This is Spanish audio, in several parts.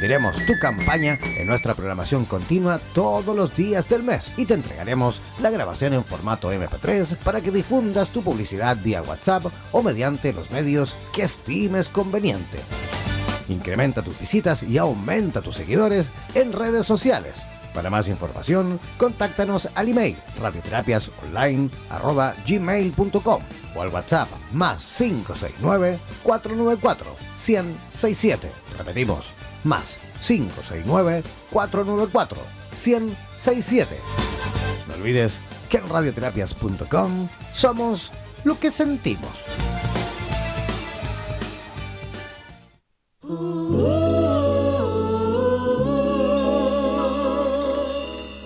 Difundiremos tu campaña en nuestra programación continua todos los días del mes y te entregaremos la grabación en formato MP3 para que difundas tu publicidad vía WhatsApp o mediante los medios que estimes conveniente. Incrementa tus visitas y aumenta tus seguidores en redes sociales. Para más información, contáctanos al email radioterapiasonline.gmail.com o al WhatsApp más 569-494-1067. Repetimos, más 569-494-1067. No olvides que en radioterapias.com somos lo que sentimos.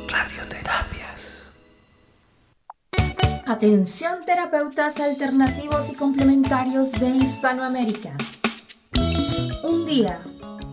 Radioterapias. Atención terapeutas alternativos y complementarios de Hispanoamérica. Un día,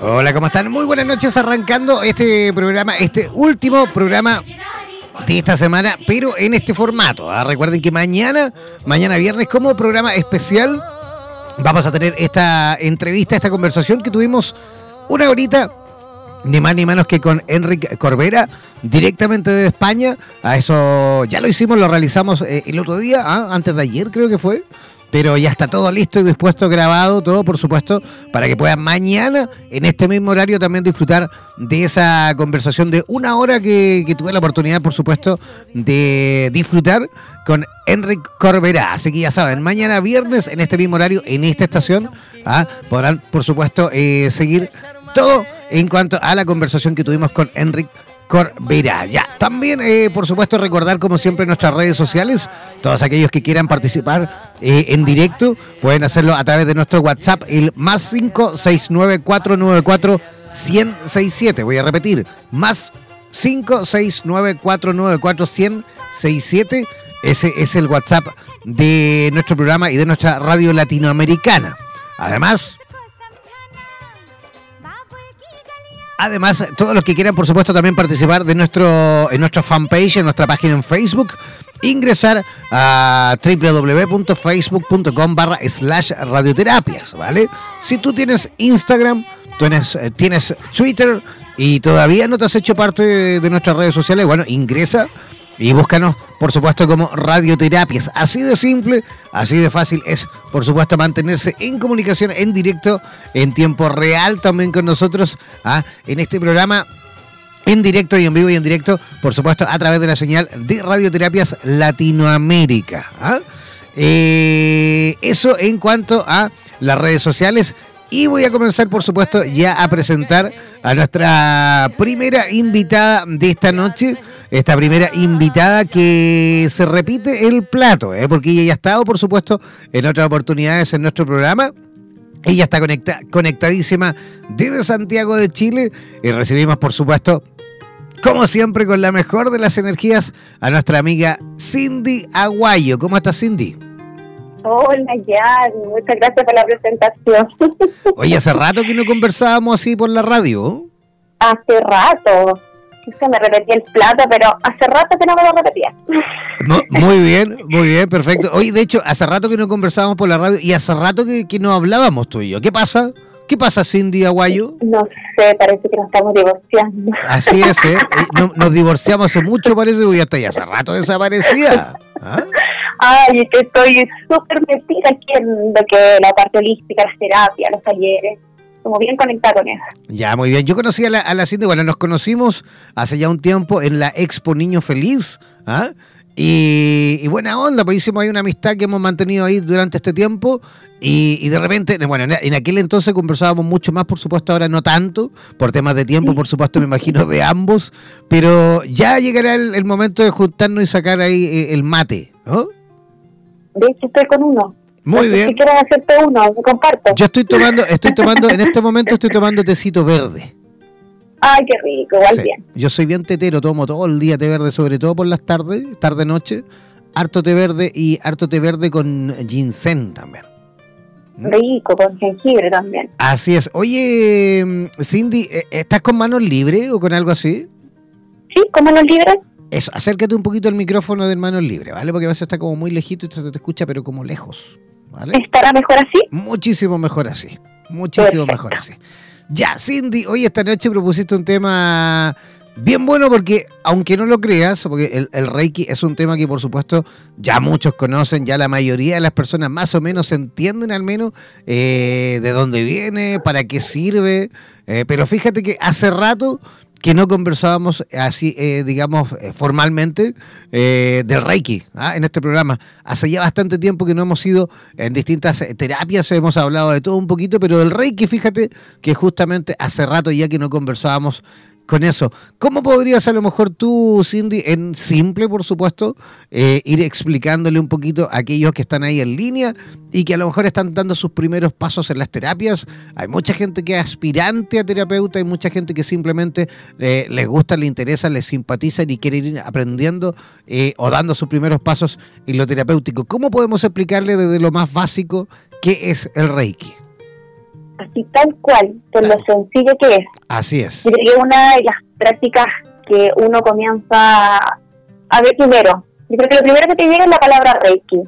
Hola, ¿cómo están? Muy buenas noches arrancando este programa, este último programa de esta semana, pero en este formato. ¿ah? Recuerden que mañana, mañana viernes, como programa especial, vamos a tener esta entrevista, esta conversación que tuvimos una horita, ni más ni menos que con Enrique Corbera, directamente de España. A eso ya lo hicimos, lo realizamos eh, el otro día, ¿ah? antes de ayer creo que fue pero ya está todo listo y dispuesto, grabado, todo por supuesto, para que puedan mañana, en este mismo horario, también disfrutar de esa conversación de una hora que, tuve la oportunidad, por supuesto, de disfrutar con Enric Corberá. Así que ya saben, mañana viernes, en este mismo horario, en esta estación, ¿ah? podrán, por supuesto, eh, seguir todo en cuanto a la conversación que tuvimos con Enric Corbera. Ya, también, eh, por supuesto, recordar como siempre nuestras redes sociales. Todos aquellos que quieran participar eh, en directo pueden hacerlo a través de nuestro WhatsApp, el más 569-494-1067. Voy a repetir, más 569-494-1067. Ese es el WhatsApp de nuestro programa y de nuestra radio latinoamericana. Además, Además, todos los que quieran, por supuesto, también participar de nuestro, en nuestra fanpage, en nuestra página en Facebook, ingresar a www.facebook.com barra slash radioterapias, ¿vale? Si tú tienes Instagram, tienes, eh, tienes Twitter y todavía no te has hecho parte de nuestras redes sociales, bueno, ingresa y búscanos, por supuesto, como radioterapias. Así de simple, así de fácil es, por supuesto, mantenerse en comunicación en directo, en tiempo real también con nosotros, ¿ah? en este programa en directo y en vivo y en directo, por supuesto, a través de la señal de Radioterapias Latinoamérica. ¿ah? Eh, eso en cuanto a las redes sociales. Y voy a comenzar, por supuesto, ya a presentar a nuestra primera invitada de esta noche. Esta primera invitada que se repite el plato, ¿eh? porque ella ya ha estado, por supuesto, en otras oportunidades en nuestro programa. Ella está conectadísima desde Santiago de Chile y recibimos, por supuesto, como siempre, con la mejor de las energías, a nuestra amiga Cindy Aguayo. ¿Cómo estás, Cindy? Hola, ya, muchas gracias por la presentación. Oye, hace rato que no conversábamos así por la radio. Hace rato. Que me repetí el plato, pero hace rato que no me lo repetía. muy bien, muy bien, perfecto. Oye, de hecho, hace rato que no conversábamos por la radio y hace rato que, que no hablábamos tú y yo. ¿Qué pasa? ¿Qué pasa, Cindy Aguayo? No sé, parece que nos estamos divorciando. Así es, ¿eh? nos divorciamos hace mucho, parece, que ya está ya hace rato desaparecida. ¿Ah? Ay, que estoy súper metida aquí en lo que la parte holística, las terapias, los talleres. Como bien conectada con eso. Ya, muy bien. Yo conocí a la, a la Cindy, bueno, nos conocimos hace ya un tiempo en la Expo Niño Feliz. ¿ah? Y, buena onda, pues hicimos ahí una amistad que hemos mantenido ahí durante este tiempo. Y, de repente, bueno, en aquel entonces conversábamos mucho más, por supuesto, ahora no tanto, por temas de tiempo, por supuesto, me imagino, de ambos. Pero ya llegará el, momento de juntarnos y sacar ahí eh, el mate, ¿no? De hecho, estoy con uno. Muy bien. Si quieres hacerte uno, comparto. Yo estoy tomando, estoy tomando, en este momento estoy tomando tecito verde. Ay, qué rico, igual bien. Yo soy bien tetero, tomo todo el día té verde, sobre todo por las tardes, tarde-noche. Harto té verde y harto té verde con ginseng también. ¿Mm? Rico, con jengibre también. Así es. Oye, Cindy, ¿e-, ¿estás con manos libres o con algo así? Sí, con manos libres. Eso, acércate un poquito al micrófono de manos libres, ¿vale? Porque a veces está como muy lejito y se te escucha, pero como lejos. ¿Vale? ¿Estará mejor así? Muchísimo mejor así. Muchísimo mejor así. Ya, Cindy, hoy esta noche propusiste un tema bien bueno porque, aunque no lo creas, porque el, Reiki es un tema que por supuesto ya muchos conocen, ya la mayoría de las personas más o menos entienden al menos eh, de dónde viene, para qué sirve, eh, pero fíjate que hace rato que no conversábamos así, eh, digamos, eh, formalmente eh, del Reiki ¿ah? en este programa. Hace ya bastante tiempo que no hemos ido en distintas terapias, hemos hablado de todo un poquito, pero del Reiki, fíjate que justamente hace rato ya que no conversábamos con eso. ¿Cómo podrías a lo mejor tú, Cindy, en simple, por supuesto, eh, ir explicándole un poquito a aquellos que están ahí en línea y que a lo mejor están dando sus primeros pasos en las terapias? Hay mucha gente que es aspirante a terapeuta, hay mucha gente que simplemente eh, les gusta, les interesa, les simpatiza y quiere ir aprendiendo eh, o dando sus primeros pasos en lo terapéutico. ¿Cómo podemos explicarle desde lo más básico qué es el Reiki? Así tal cual, por lo sencillo que es. Así es. Y una de las prácticas que uno comienza a ver primero. Yo creo que lo primero que te llega es la palabra Reiki.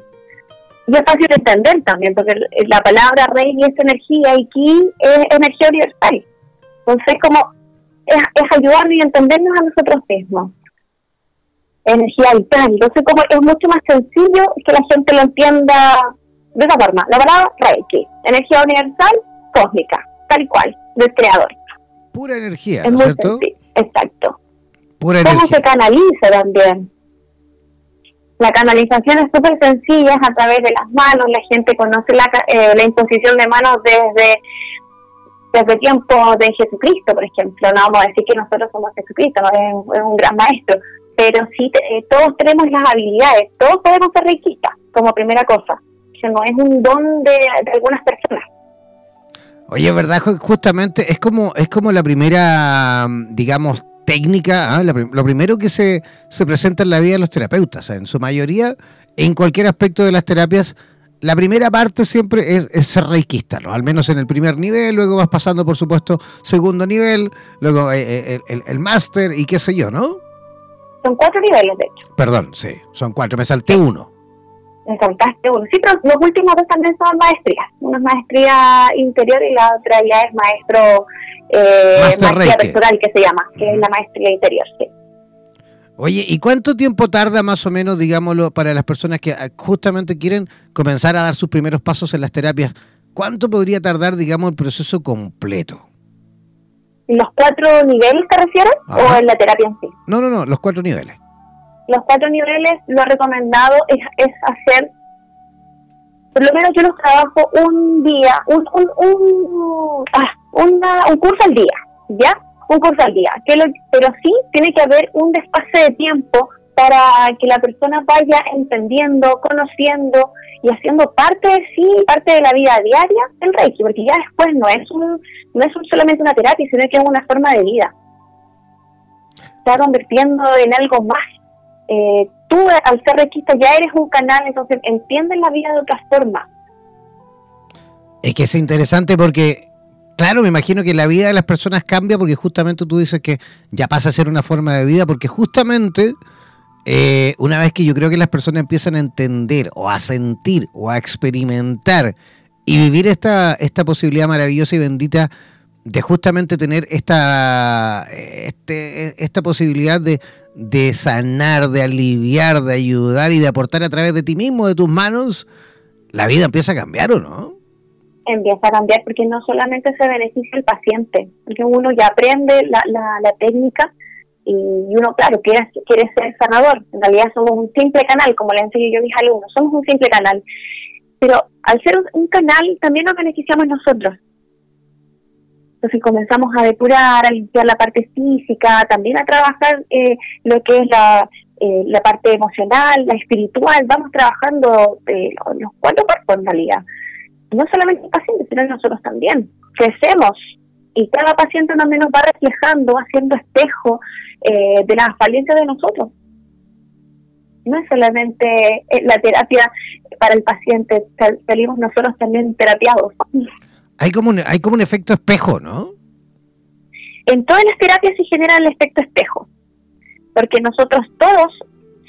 Y es fácil de entender también, porque la palabra Reiki es energía y Ki es energía universal. Entonces, como es, es ayudarnos y entendernos a nosotros mismos. Energía vital. Entonces, como es mucho más sencillo que la gente lo entienda de esa forma. La palabra Reiki, energía universal, cósmica, tal cual, del creador. Pura energía, es cierto? Exacto. Pura ¿Cómo se canaliza también? La canalización es súper sencilla, es a través de las manos, la gente conoce la, eh, la imposición de manos desde desde tiempo de Jesucristo, por ejemplo. No vamos a decir que nosotros somos Jesucristo, es, un gran maestro, pero sí eh, todos tenemos las habilidades, todos podemos ser riquistas, como primera cosa, que no es un don de algunas personas. Oye, ¿verdad? Justamente es como, es como la primera, digamos, técnica, ¿ah? lo primero que se, se presenta en la vida de los terapeutas. En su mayoría, en cualquier aspecto de las terapias, la primera parte siempre es, ser reikista, ¿no? Al menos en el primer nivel, luego vas pasando, por supuesto, segundo nivel, luego eh, eh, el, el máster y qué sé yo, ¿no? Son cuatro niveles, de hecho. Perdón, sí, son cuatro, me salté uno me saltaste uno. Sí, pero los últimos dos también son maestrías. Una es maestría interior y la otra ya es maestro eh, maestría rectoral que se llama, que es la maestría interior, sí. Oye, ¿y cuánto tiempo tarda más o menos, digámoslo, para las personas que ah, justamente quieren comenzar a dar sus primeros pasos en las terapias? ¿Cuánto podría tardar, digamos, el proceso completo? ¿Los cuatro niveles te refieres o en la terapia en sí? No, no, no, los cuatro niveles. Los cuatro niveles, lo recomendado es, es hacer, por lo menos yo los trabajo un día, un, un, un, ah, un curso al día, ¿ya? Un curso al día. Que pero sí tiene que haber un despacio de tiempo para que la persona vaya entendiendo, conociendo y haciendo parte de sí, parte de la vida diaria el Reiki, porque ya después no es un, no es solamente una terapia, sino que es una forma de vida. Está convirtiendo en algo más. Eh, tú, al ser reikista, ya eres un canal, entonces entiendes la vida de otra forma. Es que es interesante porque, claro, me imagino que la vida de las personas cambia porque justamente tú dices que ya pasa a ser una forma de vida, porque justamente eh, una vez que yo creo que las personas empiezan a entender o a sentir o a experimentar y vivir esta, esta posibilidad maravillosa y bendita de justamente tener esta, este, esta posibilidad de, de sanar, de aliviar, de ayudar y de aportar a través de ti mismo, de tus manos, la vida empieza a cambiar o no? Empieza a cambiar porque no solamente se beneficia el paciente, porque uno ya aprende la, la, la técnica, y uno, claro, quiere, quiere ser sanador. En realidad somos un simple canal, como le enseño yo a mis alumnos, somos un simple canal. Pero al ser un, canal también nos beneficiamos nosotros. Entonces comenzamos a depurar, a limpiar la parte física, también a trabajar eh, lo que es la, eh, parte emocional, la espiritual. Vamos trabajando eh, los cuatro cuerpos en realidad. No solamente el paciente, sino nosotros también. Crecemos y cada paciente también nos va reflejando, haciendo espejo eh, de las falencias de nosotros. No es solamente la terapia para el paciente, salimos nosotros también terapiados. Hay como un, hay como un efecto espejo, ¿no? En todas las terapias se genera el efecto espejo, porque nosotros todos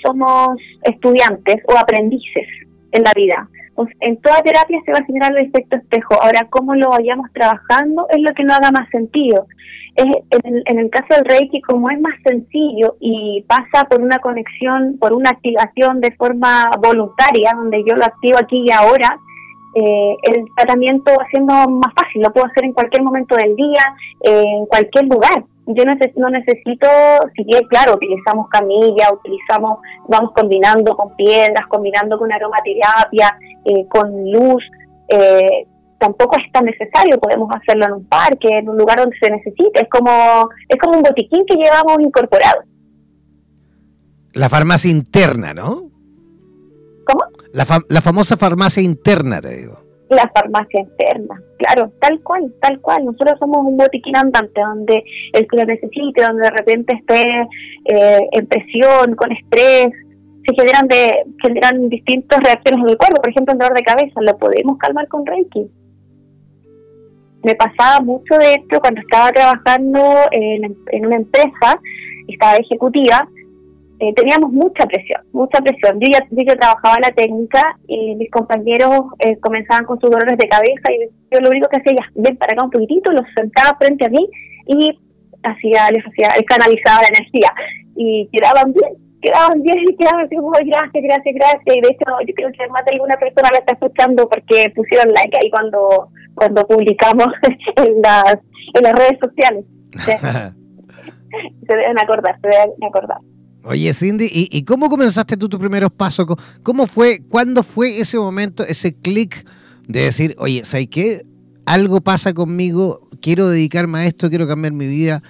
somos estudiantes o aprendices en la vida en toda terapia se va a generar el efecto espejo. Ahora, cómo lo vayamos trabajando es lo que no haga más sentido. en, el, caso del Reiki, como es más sencillo y pasa por una conexión, por una activación de forma voluntaria, donde yo lo activo aquí y ahora, eh, el tratamiento va siendo más fácil. Lo puedo hacer en cualquier momento del día, en cualquier lugar yo no necesito, si bien, claro, utilizamos camilla, utilizamos, vamos combinando con piedras, combinando con aromaterapia, eh, con luz, eh, tampoco es tan necesario, podemos hacerlo en un parque, en un lugar donde se necesite, es como, es como un botiquín que llevamos incorporado. La farmacia interna, ¿no? ¿Cómo? La, la famosa farmacia interna, te digo la farmacia interna, claro, tal cual, tal cual. Nosotros somos un botiquín andante donde el que lo necesite, donde de repente esté eh, en presión, con estrés, se generan de generan distintas reacciones en el cuerpo. Por ejemplo, el dolor de cabeza, lo podemos calmar con Reiki. Me pasaba mucho de esto cuando estaba trabajando en, en una empresa, estaba ejecutiva, eh, teníamos mucha presión, mucha presión. Yo ya, yo trabajaba la técnica y mis compañeros eh, comenzaban con sus dolores de cabeza y yo lo único que hacía, ya, ven para acá un poquitito, los sentaba frente a mí y hacía, les hacía, canalizaba la energía y quedaban bien, quedaban bien y quedaban así como, gracias, gracias, gracias. Y de hecho, yo creo que más de alguna persona la está escuchando porque pusieron like ahí cuando, cuando publicamos en las, en las redes sociales. se deben acordar, se deben acordar. Oye, Cindy, ¿y, cómo comenzaste tú tus primeros pasos? ¿Cómo fue, cuándo fue ese momento, ese clic de decir, oye, ¿sabes qué? Algo pasa conmigo, quiero dedicarme a esto, quiero cambiar mi vida.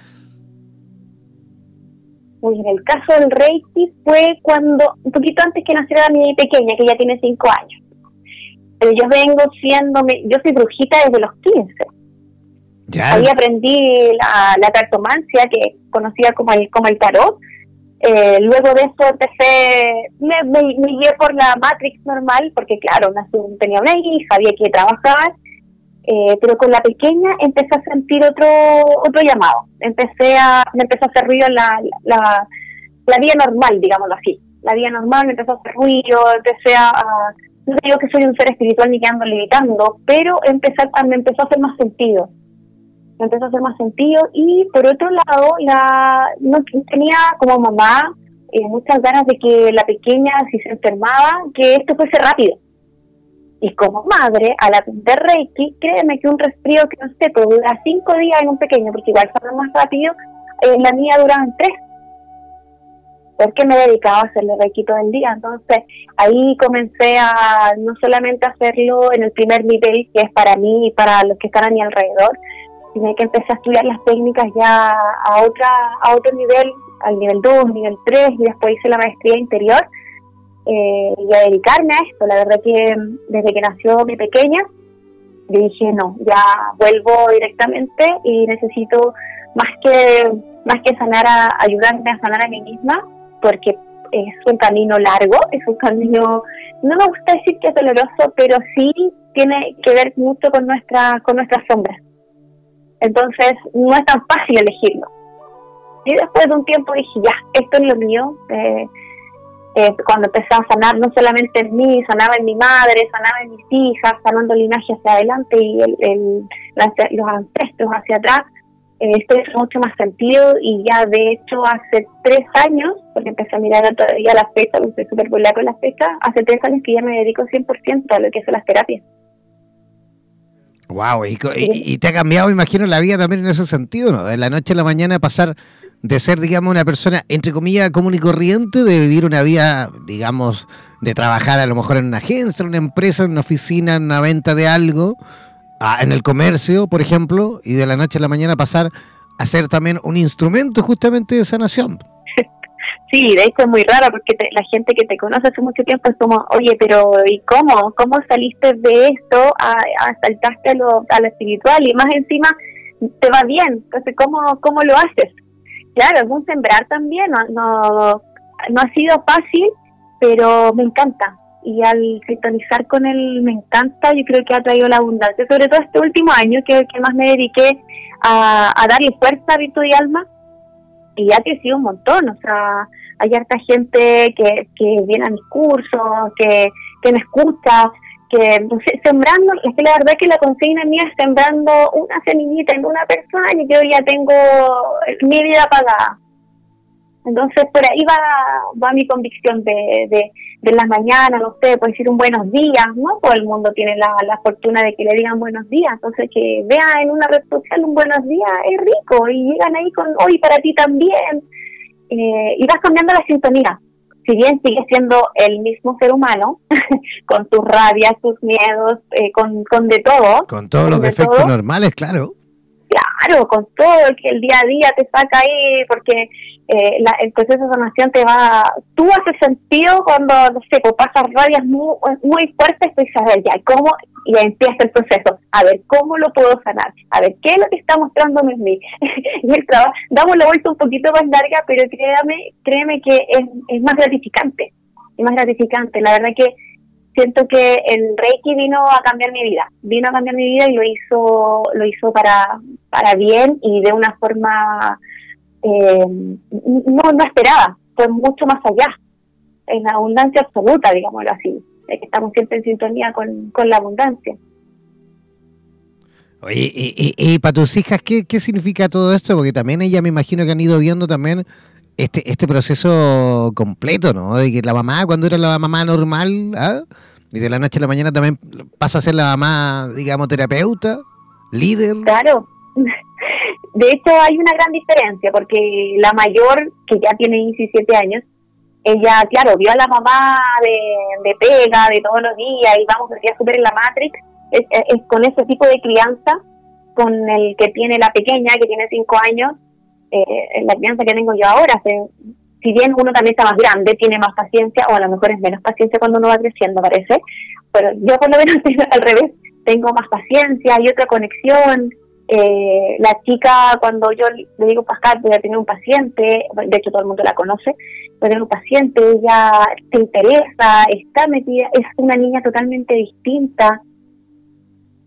Pues en el caso del Reiki fue cuando, un poquito antes que naciera mi pequeña, que ya tiene cinco años. Pero yo vengo siendo, yo soy brujita desde los 15. Ya. Ahí aprendí la, la cartomancia, que conocía como el, como el tarot, eh, luego de eso empecé, me, me, guié por la Matrix normal, porque claro, tenía una hija, había que trabajar, eh, pero con la pequeña empecé a sentir otro otro llamado. Empecé a, me empezó a hacer ruido la, la, la vida normal, digámoslo así. La vida normal me empezó a hacer ruido, empecé a, no digo que soy un ser espiritual ni que ando limitando, pero empecé me empezó a hacer más sentido empezó a hacer más sentido y por otro lado la no tenía como mamá eh, muchas ganas de que la pequeña si se enfermaba que esto fuese rápido Y como madre, al aprender Reiki, créeme que un resfrío que no sé, puede durar cinco días en un pequeño, porque igual sale más rápido, eh, la mía duraban tres. Porque me dedicaba a hacerle Reiki todo el día. Entonces, ahí comencé a no solamente hacerlo en el primer nivel, que es para mí y para los que están a mi alrededor, sino que empecé a estudiar las técnicas ya a, otra, a otro nivel, al nivel 2, nivel 3, y después hice la maestría interior eh, y a dedicarme a esto. La verdad que desde que nació mi pequeña, dije, no, ya vuelvo directamente y necesito más que, más que sanar, a, ayudarme a sanar a mí misma, porque es un camino largo, es un camino, no me gusta decir que es doloroso, pero sí tiene que ver mucho con, nuestra, con nuestras sombras. Entonces, no es tan fácil elegirlo. Y después de un tiempo dije, ya, esto es lo mío. Eh, eh, cuando empecé a sanar, no solamente en mí, sanaba en mi madre, sanaba en mis hijas, sanando el linaje hacia adelante y el, los ancestros hacia atrás, eh, esto hizo mucho más sentido y ya de hecho hace tres años, porque empecé a mirar todavía la fecha, porque estoy súper con la fecha, hace tres años que ya me dedico 100% a lo que son las terapias. Wow, y, y, te ha cambiado, me imagino, la vida también en ese sentido, ¿no? De la noche a la mañana pasar de ser, digamos, una persona, entre comillas, común y corriente, de vivir una vida, digamos, de trabajar a lo mejor en una agencia, en una empresa, en una oficina, en una venta de algo, en el comercio, por ejemplo, y de la noche a la mañana pasar a ser también un instrumento justamente de sanación. Sí, de hecho es muy raro porque la gente que te conoce hace mucho tiempo es como, oye, pero ¿y cómo? ¿Cómo saliste de esto a, a saltaste a lo, a lo espiritual? Y más encima te va bien, entonces ¿cómo, cómo lo haces? claro, es un sembrar también, no, no, no ha sido fácil, pero me encanta. Y al sintonizar con él me encanta, yo creo que ha traído la abundancia, sobre todo este último año que, que más me dediqué a, a darle fuerza a Virtud y Alma, y ha crecido un montón, o sea, hay harta gente que, que viene a mis cursos, que, que me escucha, que sembrando, es que la verdad que la consigna mía es sembrando una semillita en una persona y yo ya tengo mi vida pagada. Entonces por ahí va, va mi convicción de, de, las mañanas, no sé, puede decir un buenos días, ¿no? Todo el mundo tiene la, la fortuna de que le digan buenos días, entonces que vea en una red social un buenos días es rico y llegan ahí con hoy para ti también eh, y vas cambiando la sintonía si bien sigue siendo el mismo ser humano, con tus rabias, tus miedos, eh, con, con de todo. Con todos los defectos normales, claro. Claro, con todo el que el día a día te saca ahí, porque eh, el proceso de sanación te va. Tú haces sentido cuando, no sé, pues pasas rabias muy, muy fuertes, pues a ver, ya, ¿cómo? Y empieza el proceso. A ver, ¿cómo lo puedo sanar? A ver, ¿qué es lo que está mostrando mí? y el trabajo, damos la vuelta un poquito más larga, pero créame, créeme que es, es más gratificante. Es más gratificante. La verdad que siento que el Reiki vino a cambiar mi vida, vino a cambiar mi vida y lo hizo, lo hizo para, para bien y de una forma eh, no, no esperada, fue mucho más allá, en abundancia absoluta, digámoslo así, estamos siempre en sintonía con, con la abundancia. Oye, y, y, para tus hijas, ¿qué, ¿qué significa todo esto? Porque también ellas me imagino que han ido viendo también este, este proceso completo, ¿no? De que la mamá, cuando era la mamá normal, ¿ah? y de la noche a la mañana también pasa a ser la mamá, digamos, terapeuta, líder. Claro. De hecho, hay una gran diferencia, porque la mayor, que ya tiene 17 años, ella, claro, vio a la mamá de, de pega, de todos los días, y vamos, decía súper en la Matrix, es, es, con ese tipo de crianza, con el que tiene la pequeña, que tiene 5 años, eh, la crianza que tengo yo ahora. si bien uno también está más grande, tiene más paciencia, o a lo mejor es menos paciencia cuando uno va creciendo, parece, pero yo por lo menos al revés, tengo más paciencia, hay otra conexión. Eh, la chica, cuando yo le digo, Pascal, voy a tener un paciente, de hecho todo el mundo la conoce, voy a tener un paciente, ella te interesa, está metida, es una niña totalmente distinta,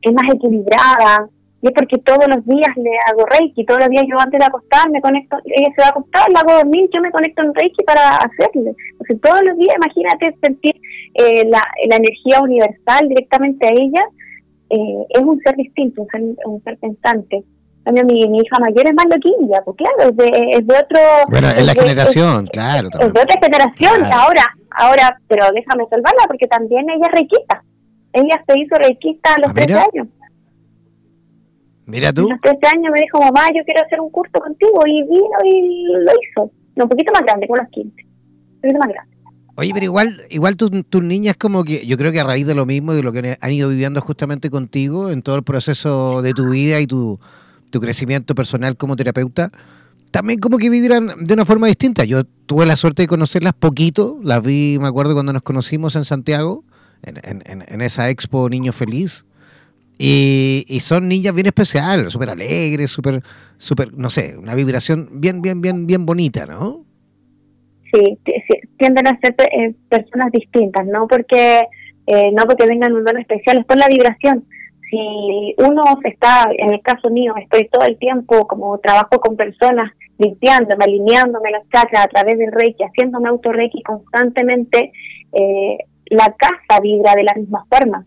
es más equilibrada, y es porque todos los días le hago Reiki, todos los días yo antes de acostar me conecto, ella se va a acostar, la hago dormir, yo me conecto en Reiki para hacerle. Entonces todos los días, imagínate sentir eh, la, la, energía universal directamente a ella, eh, es un ser distinto, un ser, un ser pensante. También mi, mi, hija mayor es más loquilla, pues claro, es de, es de otro... Bueno, es, la generación, claro. Es de otra generación, ahora, ahora, pero déjame salvarla porque también ella es reikita Ella se hizo reikista a los 13 Ah, mira. Mira A tú. los 13 años me dijo, mamá, yo quiero hacer un curso contigo. Y vino y lo hizo. No, un poquito más grande, con los 15. Un poquito más grande. Oye, pero igual, igual tus tus niñas como que, yo creo que a raíz de lo mismo, de lo que han ido viviendo justamente contigo en todo el proceso de tu vida y tu, tu crecimiento personal como terapeuta, también como que vivirán de una forma distinta. Yo tuve la suerte de conocerlas poquito, las vi, me acuerdo cuando nos conocimos en Santiago, en, en- en- en esa expo Niño Feliz, y, y son niñas bien especiales, súper alegres, súper, súper, no sé, una vibración bien, bien, bien, bien bonita, ¿no? Sí, tienden a ser eh, personas distintas, no porque eh, no porque vengan un don especial, es por la vibración. Si uno está, en el caso mío, estoy todo el tiempo como trabajo con personas, limpiándome, alineándome las chakras a través del Reiki, haciéndome auto Reiki constantemente, eh, la casa vibra de la misma forma.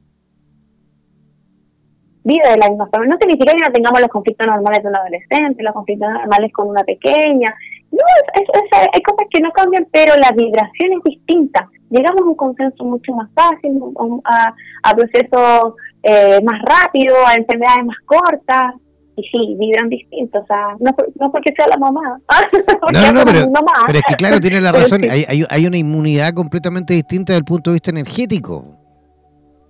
Vibra de la misma forma. No significa que no tengamos los conflictos normales de un adolescente, los conflictos normales con una pequeña, no, es, es- hay cosas que no cambian, pero la vibración es distinta. Llegamos a un consenso mucho más fácil, a, a procesos eh, más rápidos, a enfermedades más cortas. Y sí, vibran distinto. O sea, no, no porque sea la mamá. No, no, pero, mamá. pero es que claro, tiene la razón. sí. Hay, hay, hay una inmunidad completamente distinta desde el punto de vista energético.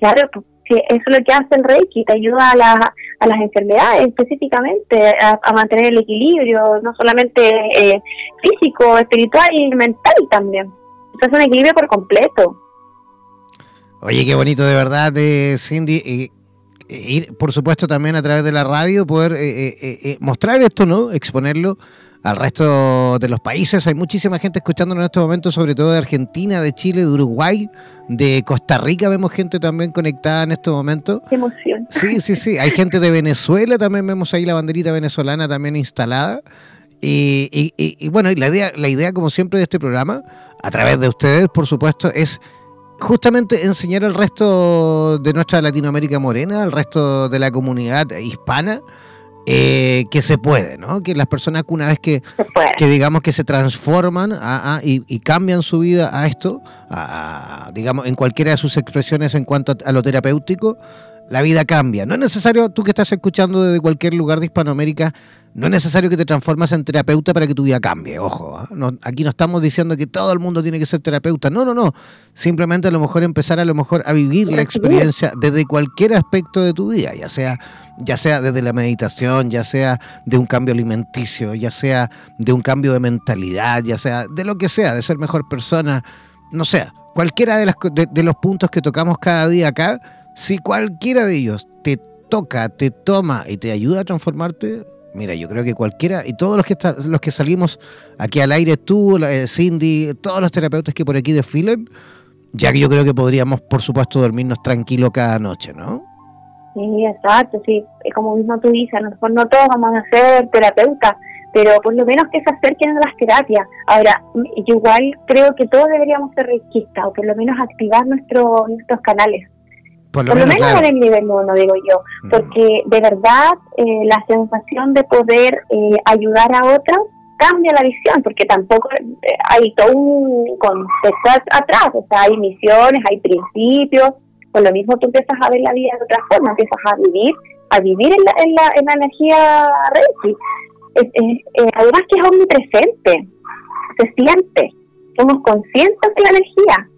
Claro, sí, eso es lo que hace el Reiki, te ayuda a, la- a las enfermedades específicamente, a, mantener el equilibrio, no solamente eh, físico, espiritual y mental también. Es un equilibrio por completo. Oye, qué bonito de verdad, eh, Cindy. eh, ir, por supuesto, también a través de la radio, poder eh, eh, eh, mostrar esto, ¿no? Exponerlo al resto de los países. Hay muchísima gente escuchándonos en estos momentos, sobre todo de Argentina, de Chile, de Uruguay, de Costa Rica. Vemos gente también conectada en estos momentos. Qué emoción. Sí, sí, sí. Hay gente de Venezuela, también vemos ahí la banderita venezolana también instalada. Y, y- y- y bueno, y la idea, la idea, como siempre, de este programa, a través de ustedes, por supuesto, es justamente enseñar al resto de nuestra Latinoamérica morena, al resto de la comunidad hispana, eh, que se puede, ¿no? Que las personas que una vez que que digamos que se transforman a- a- y, y cambian su vida a esto, a- digamos, en cualquiera de sus expresiones en cuanto a, a lo terapéutico, la vida cambia. No es necesario, tú que estás escuchando desde cualquier lugar de Hispanoamérica, no es necesario que te transformes en terapeuta para que tu vida cambie. Ojo, ¿ah? no, aquí no estamos diciendo que todo el mundo tiene que ser terapeuta. No, no, no. Simplemente a lo mejor empezar a lo mejor a vivir la experiencia desde cualquier aspecto de tu vida, ya sea, ya sea desde la meditación, ya sea de un cambio alimenticio, ya sea de un cambio de mentalidad, ya sea de lo que sea, de ser mejor persona, no sé, cualquiera de, las, de los puntos que tocamos cada día acá, si cualquiera de ellos te toca, te toma y te ayuda a transformarte, mira, yo creo que cualquiera, y todos los que, está- los que salimos aquí al aire, tú, eh, Cindy, todos los terapeutas que por aquí desfilen, ya que yo creo que podríamos, por supuesto, dormirnos tranquilo cada noche, ¿no? Sí, exacto, sí. Es Como mismo tú dices, a no todos vamos a ser terapeutas, pero por lo menos que se acerquen a las terapias. Ahora, yo igual creo que todos deberíamos ser reikistas, o por lo menos activar nuestro, nuestros canales. Por lo Por menos, menos claro. en el nivel uno, digo yo. Mm. Porque de verdad eh, la sensación de poder eh, ayudar a otros cambia la visión, porque tampoco eh, hay todo un contexto at- atrás, o sea, hay misiones, hay principios, por lo mismo tú empiezas a ver la vida de otra forma, empiezas a vivir, a vivir en la, en la, en la energía Reiki. Es, es- eh, además que es omnipresente, se siente, somos conscientes de la energía.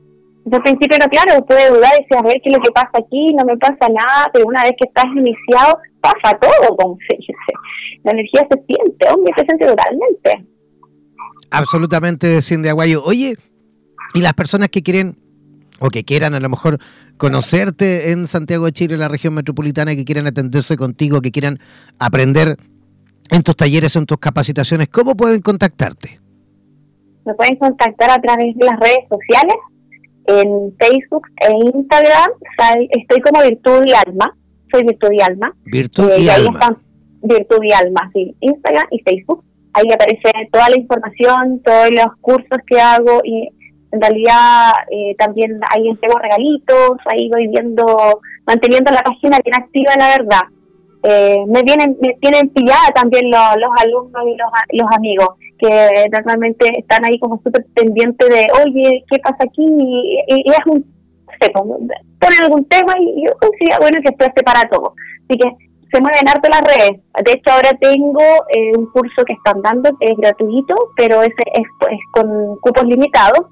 Yo al principio no, claro, puede dudar y decir, a ver qué es lo que pasa aquí, no me pasa nada, pero una vez que estás iniciado, pasa todo, como se dice. La energía se siente, omnipresente totalmente. Absolutamente, Cindy Aguayo. Oye, y las personas que quieren o que quieran a lo mejor conocerte en Santiago de Chile, en la región metropolitana, que quieran atenderse contigo, que quieran aprender en tus talleres, en tus capacitaciones, ¿cómo pueden contactarte? Me pueden contactar a través de las redes sociales, en Facebook e Instagram. Estoy como Virtud y Alma, soy Virtud y Alma. Virtud Eh, y ahí alma. están Virtud y Alma, sí, Instagram y Facebook. Ahí aparece toda la información, todos los cursos que hago y en realidad eh, también ahí entrego regalitos, ahí voy viendo, manteniendo la página bien activa, la verdad. Eh, me vienen, me tienen pillada también lo- los alumnos y los, los amigos que normalmente están ahí como súper pendientes de, oye, ¿qué pasa aquí? Y, y- y es un sé, ponen algún tema y yo considero bueno que esto esté para todo. Así que se mueven harto las redes. De hecho, ahora tengo eh, un curso que están dando que es gratuito, pero ese es, con cupos limitados.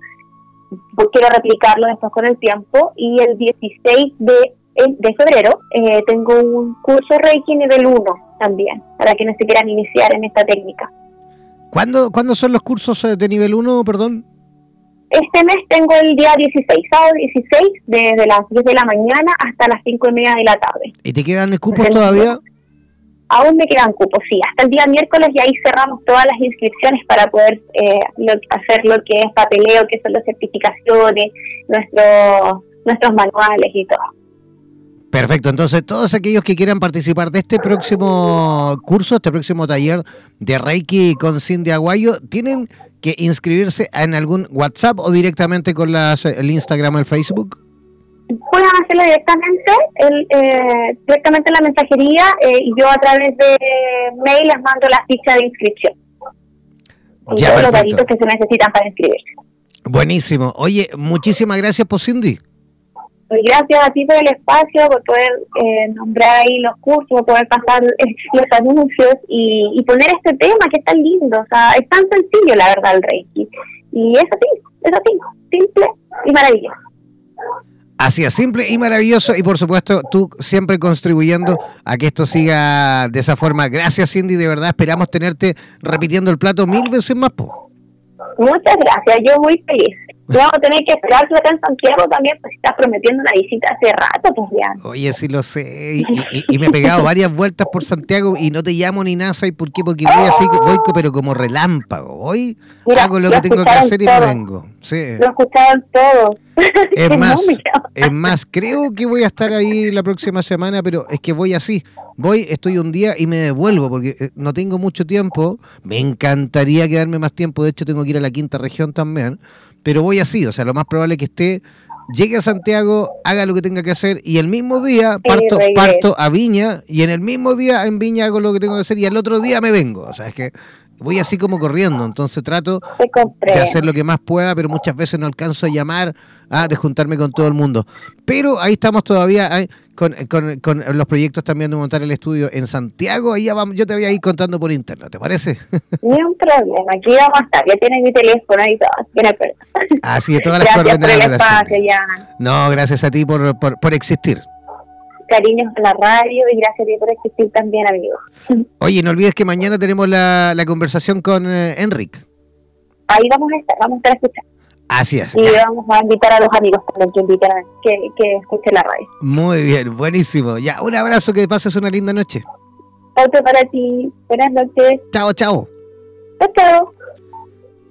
Quiero replicarlo después con el tiempo. Y el 16 de, de febrero eh, tengo un curso Reiki nivel 1 también, para quienes se quieran iniciar en esta técnica. ¿Cuándo, ¿Cuándo son los cursos eh, de nivel 1, perdón? Este mes tengo el día 16, sábado 16, desde las 10 de la mañana hasta las 5 y media de la tarde. ¿Y te quedan cupos todavía? Aún me quedan cupos, sí, hasta el día miércoles y ahí cerramos todas las inscripciones para poder eh, hacer lo que es papeleo, que son las certificaciones, nuestros nuestros manuales y todo. Perfecto, entonces todos aquellos que quieran participar de este próximo curso, este próximo taller de Reiki con Cindy Aguayo, tienen que inscribirse en algún WhatsApp o directamente con las, el Instagram o el Facebook. Pueden hacerlo directamente, el, eh, directamente en la mensajería eh, y yo a través de mail les mando la ficha de inscripción. Ya, todos los datos que se necesitan para inscribirse. Buenísimo. Oye, muchísimas gracias por Cindy. Pues gracias a ti por el espacio, por poder eh, nombrar ahí los cursos, por poder pasar eh, los anuncios y, poner este tema que es tan lindo. O sea, es tan sencillo, la verdad, el Reiki. Y es así, es así, simple y maravilloso. Así es, simple y maravilloso. Y por supuesto, tú siempre contribuyendo a que esto siga de esa forma. Gracias, Cindy, de verdad. Esperamos tenerte repitiendo el plato mil veces más. Po. Muchas gracias, yo muy feliz. Vamos a tener que esperar acá en Santiago también, pues estás prometiendo una visita hace rato, pues ya. Oye, sí lo sé. Y, me he pegado varias vueltas por Santiago y no te llamo ni nada. ¿Y por qué? Porque voy así, voy pero como relámpago. Voy, hago lo, que tengo que hacer y me vengo. Sí. Lo escucharon todos. Es más, es más, creo que voy a estar ahí la próxima semana, pero es que voy así. Voy, estoy un día y me devuelvo porque eh, no tengo mucho tiempo. Me encantaría quedarme más tiempo. De hecho, tengo que ir a la quinta región también pero voy así, o sea, lo más probable es que esté, llegue a Santiago, haga lo que tenga que hacer y el mismo día parto, parto a Viña y en el mismo día en Viña hago lo que tengo que hacer y el otro día me vengo, o sea, es que voy así como corriendo, entonces trato de hacer lo que más pueda, pero muchas veces no alcanzo a llamar, a de juntarme con todo el mundo. Pero ahí estamos todavía con, los proyectos también de montar el estudio en Santiago, ahí ya vamos, yo te voy a ir contando por internet, ¿te parece? Ni un problema, aquí vamos a estar, ya tienes mi teléfono y todo, Así es, todas las coordenadas. No, gracias a ti por, por, por existir cariños a la radio y gracias a ti por existir también, amigo. Oye, no olvides que mañana tenemos la, la conversación con eh, Enric. Ahí vamos a estar, vamos a estar escuchando. Así es. Y vamos a invitar a los amigos también que invitan que, que escuchen la radio. Muy bien, buenísimo. Ya, un abrazo, que pases una linda noche. Otro para ti. Buenas noches. Chao, chao. Chao, chao.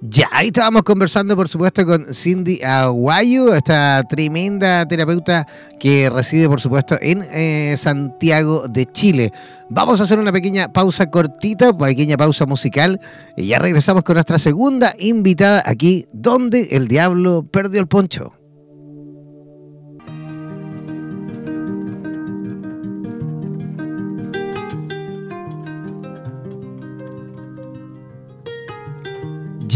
Ya, ahí estábamos conversando, por supuesto, con Cindy Aguayo, esta tremenda terapeuta que reside, por supuesto, en eh, Santiago de Chile. Vamos a hacer una pequeña pausa cortita, pequeña pausa musical, y ya regresamos con nuestra segunda invitada aquí, donde el diablo perdió el poncho.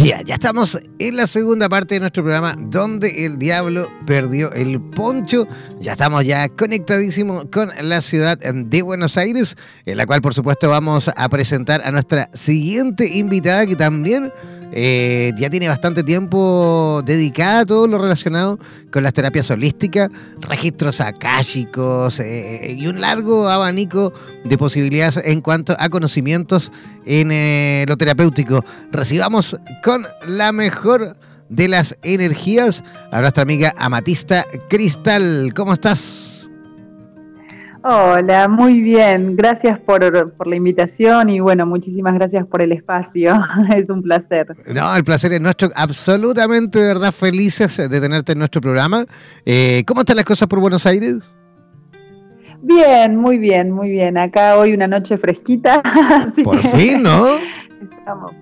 Ya, ya estamos en la segunda parte de nuestro programa donde el diablo perdió el poncho. Ya estamos ya conectadísimos con la ciudad de Buenos Aires, en la cual por supuesto vamos a presentar a nuestra siguiente invitada que también eh, ya tiene bastante tiempo dedicada a todo lo relacionado con las terapias holísticas, registros akáshicos eh, eh, y un largo abanico de posibilidades en cuanto a conocimientos en lo terapéutico. Recibamos con la mejor de las energías a nuestra amiga Amatista Cristal. ¿Cómo estás? Hola, muy bien. Gracias por, por, la invitación y bueno, muchísimas gracias por el espacio. es un placer. No, el placer es nuestro. Absolutamente, de verdad, felices de tenerte en nuestro programa. Eh, ¿Cómo están las cosas por Buenos Aires? Bien, muy bien, muy bien. Acá hoy una noche fresquita. por fin, ¿no? Estamos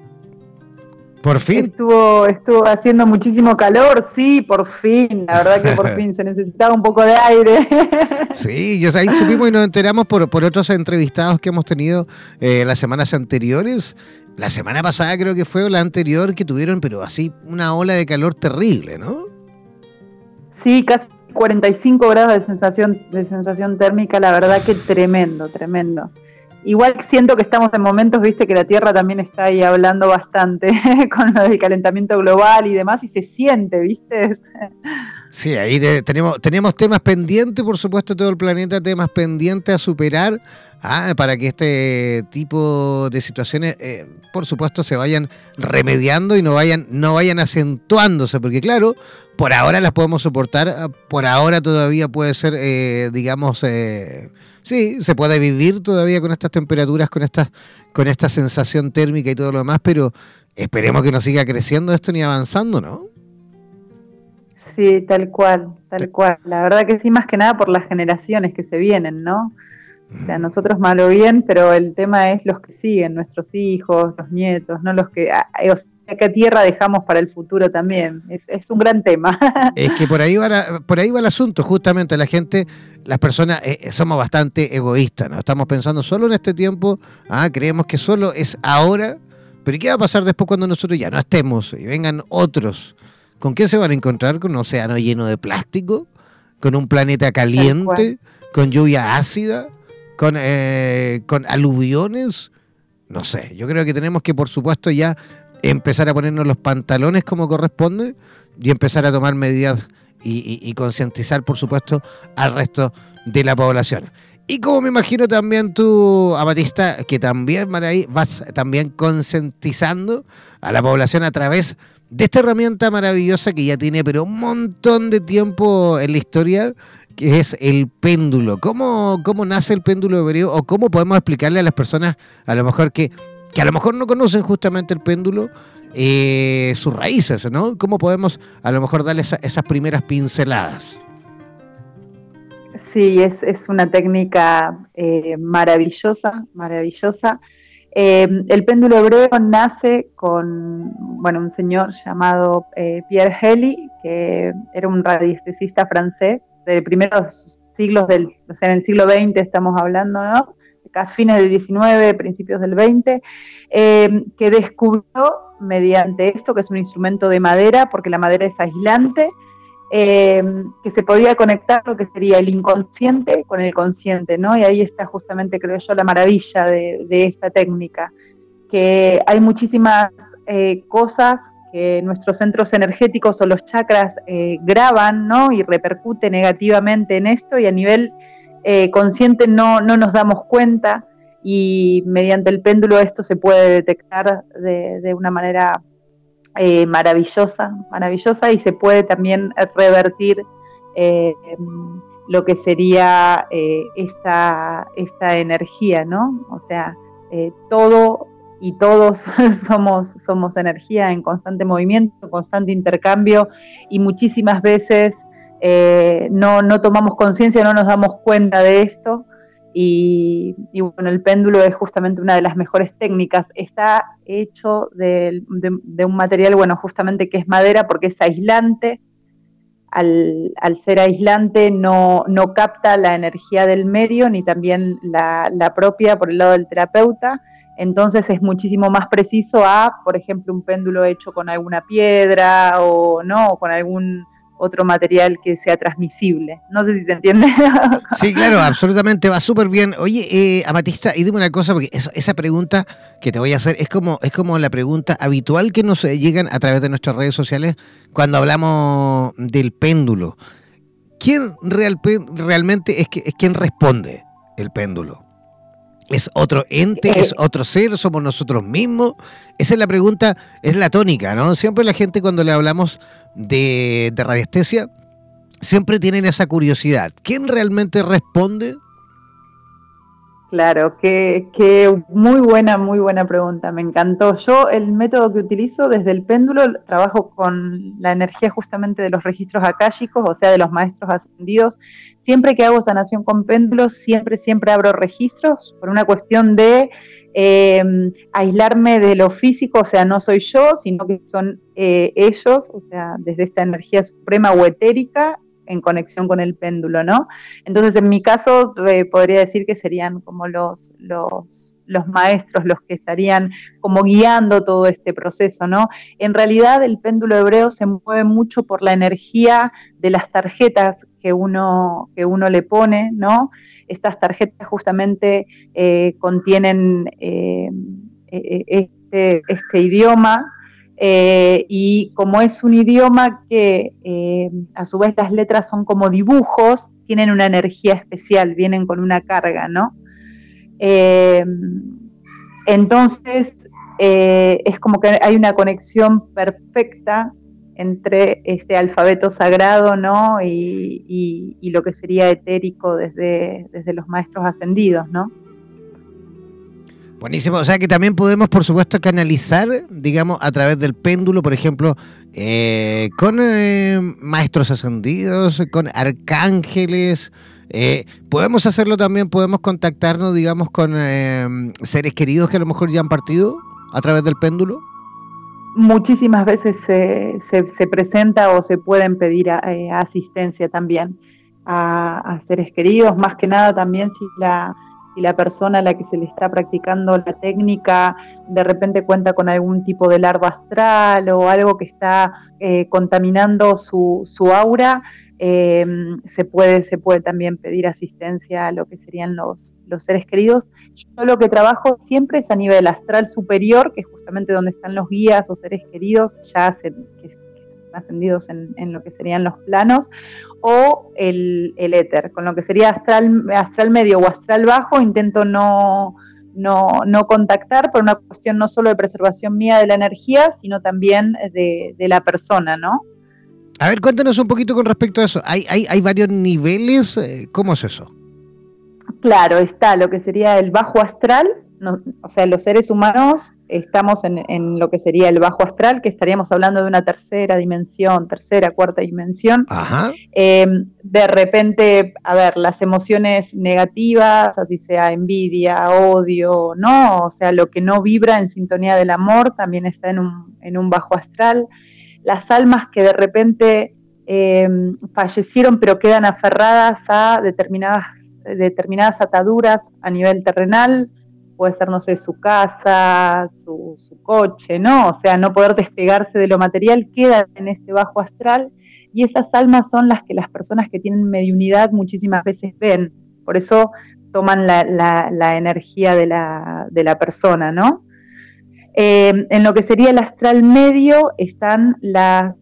por fin. Estuvo, estuvo haciendo muchísimo calor, sí, por fin. La verdad que por fin se necesitaba un poco de aire. sí, yo ahí supimos y nos enteramos por, por otros entrevistados que hemos tenido eh, las semanas anteriores. La semana pasada creo que fue la anterior que tuvieron, pero así una ola de calor terrible, ¿no? Sí, casi 45 grados de sensación, de sensación térmica, la verdad que tremendo, tremendo. Igual siento que estamos en momentos, viste, que la Tierra también está ahí hablando bastante con lo del calentamiento global y demás, y se siente, viste. Sí, ahí tenemos, tenemos temas pendientes, por supuesto, todo el planeta, temas pendientes a superar ah, para que este tipo de situaciones, eh, por supuesto, se vayan remediando y no vayan, no vayan acentuándose, porque claro, por ahora las podemos soportar, por ahora todavía puede ser, eh, digamos, eh, sí, se puede vivir todavía con estas temperaturas, con esta, con esta sensación térmica y todo lo demás, pero esperemos que no siga creciendo esto ni avanzando, ¿no? Sí, tal cual, tal cual. La verdad que sí, más que nada por las generaciones que se vienen, ¿no? O sea, nosotros malo bien, pero el tema es los que siguen, nuestros hijos, los nietos, no los que... Ah, o sea, ¿qué tierra dejamos para el futuro también? Es, un gran tema. Es que por ahí, va por ahí va el asunto, justamente la gente, las personas eh, eh, somos bastante egoístas, ¿no? Estamos pensando solo en este tiempo, ah, creemos que solo es ahora, pero ¿qué va a pasar después cuando nosotros ya no estemos y vengan otros? ¿Con qué se van a encontrar? ¿Con un océano lleno de plástico? ¿Con un planeta caliente? ¿Con lluvia ácida? Con, eh, con aluviones. No sé, yo creo que tenemos que, por supuesto, ya empezar a ponernos los pantalones como corresponde y empezar a tomar medidas y, concientizar, por supuesto, al resto de la población. Y como me imagino también tú, Amatista, que también vas también concientizando a la población a través de esta herramienta maravillosa que ya tiene pero un montón de tiempo en la historia, que es el péndulo. ¿Cómo, ¿Cómo nace el péndulo hebreo o cómo podemos explicarle a las personas a lo mejor que, que a lo mejor no conocen justamente el péndulo eh, sus raíces, ¿no? ¿Cómo podemos a lo mejor darle esas primeras pinceladas? Sí, es, es una técnica eh, maravillosa, maravillosa. Eh, el péndulo hebreo nace con bueno, un señor llamado Pierre Hely, que era un radiestesista francés, de primeros siglos del, o sea, en el siglo XX estamos hablando, ¿no? A fines del XIX, principios del XX, eh, que descubrió mediante esto, que es un instrumento de madera, porque la madera es aislante, eh, que se podía conectar lo que sería el inconsciente con el consciente, ¿no? Y ahí está justamente, creo yo, la maravilla de, esta técnica, que hay muchísimas eh, cosas que nuestros centros energéticos o los chakras eh, graban ¿no? y repercute negativamente en esto y a nivel eh, consciente no, no, nos damos cuenta y mediante el péndulo esto se puede detectar de, una manera eh, maravillosa, maravillosa y se puede también revertir lo que sería esta, esta energía, ¿no? O sea, todo y todos somos, somos energía en constante movimiento, constante intercambio y muchísimas veces eh, no, no, tomamos conciencia, no nos damos cuenta de esto. Y, bueno, el péndulo es justamente una de las mejores técnicas. Está hecho de, un material, bueno, justamente que es madera porque es aislante. Al, ser aislante no, no, capta la energía del medio ni también la propia por el lado del terapeuta entonces es muchísimo más preciso a, por ejemplo, un péndulo hecho con alguna piedra o no, con algún otro material que sea transmisible. No sé si se entiende. Sí, claro, absolutamente, va súper bien. Oye, eh, Amatista, y dime una cosa, porque esa pregunta que te voy a hacer es como, es como la pregunta habitual que nos llegan a través de nuestras redes sociales cuando hablamos del péndulo. ¿Quién real, realmente es, que, es quien responde el péndulo? ¿Es otro ente? ¿Es otro ser? ¿Somos nosotros mismos? Esa es la pregunta, es la tónica, ¿no? Siempre la gente cuando le hablamos de, de radiestesia, siempre tienen esa curiosidad. ¿Quién realmente responde? Claro, qué, muy buena, muy buena pregunta, me encantó. Yo el método que utilizo desde el péndulo, trabajo con la energía justamente de los registros akáshicos, o sea, de los maestros ascendidos. Siempre que hago sanación con péndulos, siempre, siempre abro registros por una cuestión de eh, aislarme de lo físico, o sea, no soy yo, sino que son eh, ellos, o sea, desde esta energía suprema o etérica, en conexión con el péndulo, ¿no? Entonces, en mi caso, podría decir que serían como los, los, los, maestros los que estarían como guiando todo este proceso, ¿no? En realidad, el péndulo hebreo se mueve mucho por la energía de las tarjetas que uno, que uno le pone, ¿no? Estas tarjetas justamente eh, contienen eh, este, este, idioma y como es un idioma que a su vez las letras son como dibujos, tienen una energía especial, vienen con una carga, ¿no? entonces, es como que hay una conexión perfecta entre este alfabeto sagrado ¿no? y, lo que sería etérico desde, desde los maestros ascendidos, ¿no? Buenísimo, o sea que también podemos, por supuesto, canalizar, digamos, a través del péndulo, por ejemplo, eh, con eh, maestros ascendidos, con arcángeles. Eh, podemos hacerlo también, podemos contactarnos, digamos, con seres queridos que a lo mejor ya han partido a través del péndulo muchísimas veces se, se, presenta o se pueden pedir eh, asistencia también a, seres queridos, más que nada también si la, si la persona a la que se le está practicando la técnica de repente cuenta con algún tipo de larva astral o algo que está eh, contaminando su, su aura, Em, se, puede, se puede también pedir asistencia a lo que serían los, los seres queridos. Yo lo que trabajo siempre es a nivel astral superior, que es justamente donde están los guías o seres queridos, ya que, ascendidos en, lo que serían los planos, o el, el, éter. Con lo que sería astral, astral medio o astral bajo, intento no, no, no, contactar por una cuestión no solo de preservación mía de la energía, sino también de, de la persona, ¿no? A ver, cuéntanos un poquito con respecto a eso. ¿Hay, hay, hay varios niveles? Eh, ¿Cómo es eso? Claro, está lo que sería el bajo astral, o sea, los seres humanos estamos en, lo que sería el bajo astral, que estaríamos hablando de una tercera dimensión, tercera, cuarta dimensión. Ajá. Em, de repente, a ver, las emociones negativas, así sea envidia, odio, no, o sea, lo que no vibra en sintonía del amor también está en un, en un bajo astral las almas que de repente em, fallecieron pero quedan aferradas a determinadas, determinadas ataduras a nivel terrenal, puede ser, no sé, su casa, su, coche, ¿no? O sea, no poder despegarse de lo material, queda en este bajo astral y esas almas son las que las personas que tienen mediunidad muchísimas veces ven, por eso toman la, la, energía de la, de la persona, ¿no? Eh, en lo que sería el astral medio están las,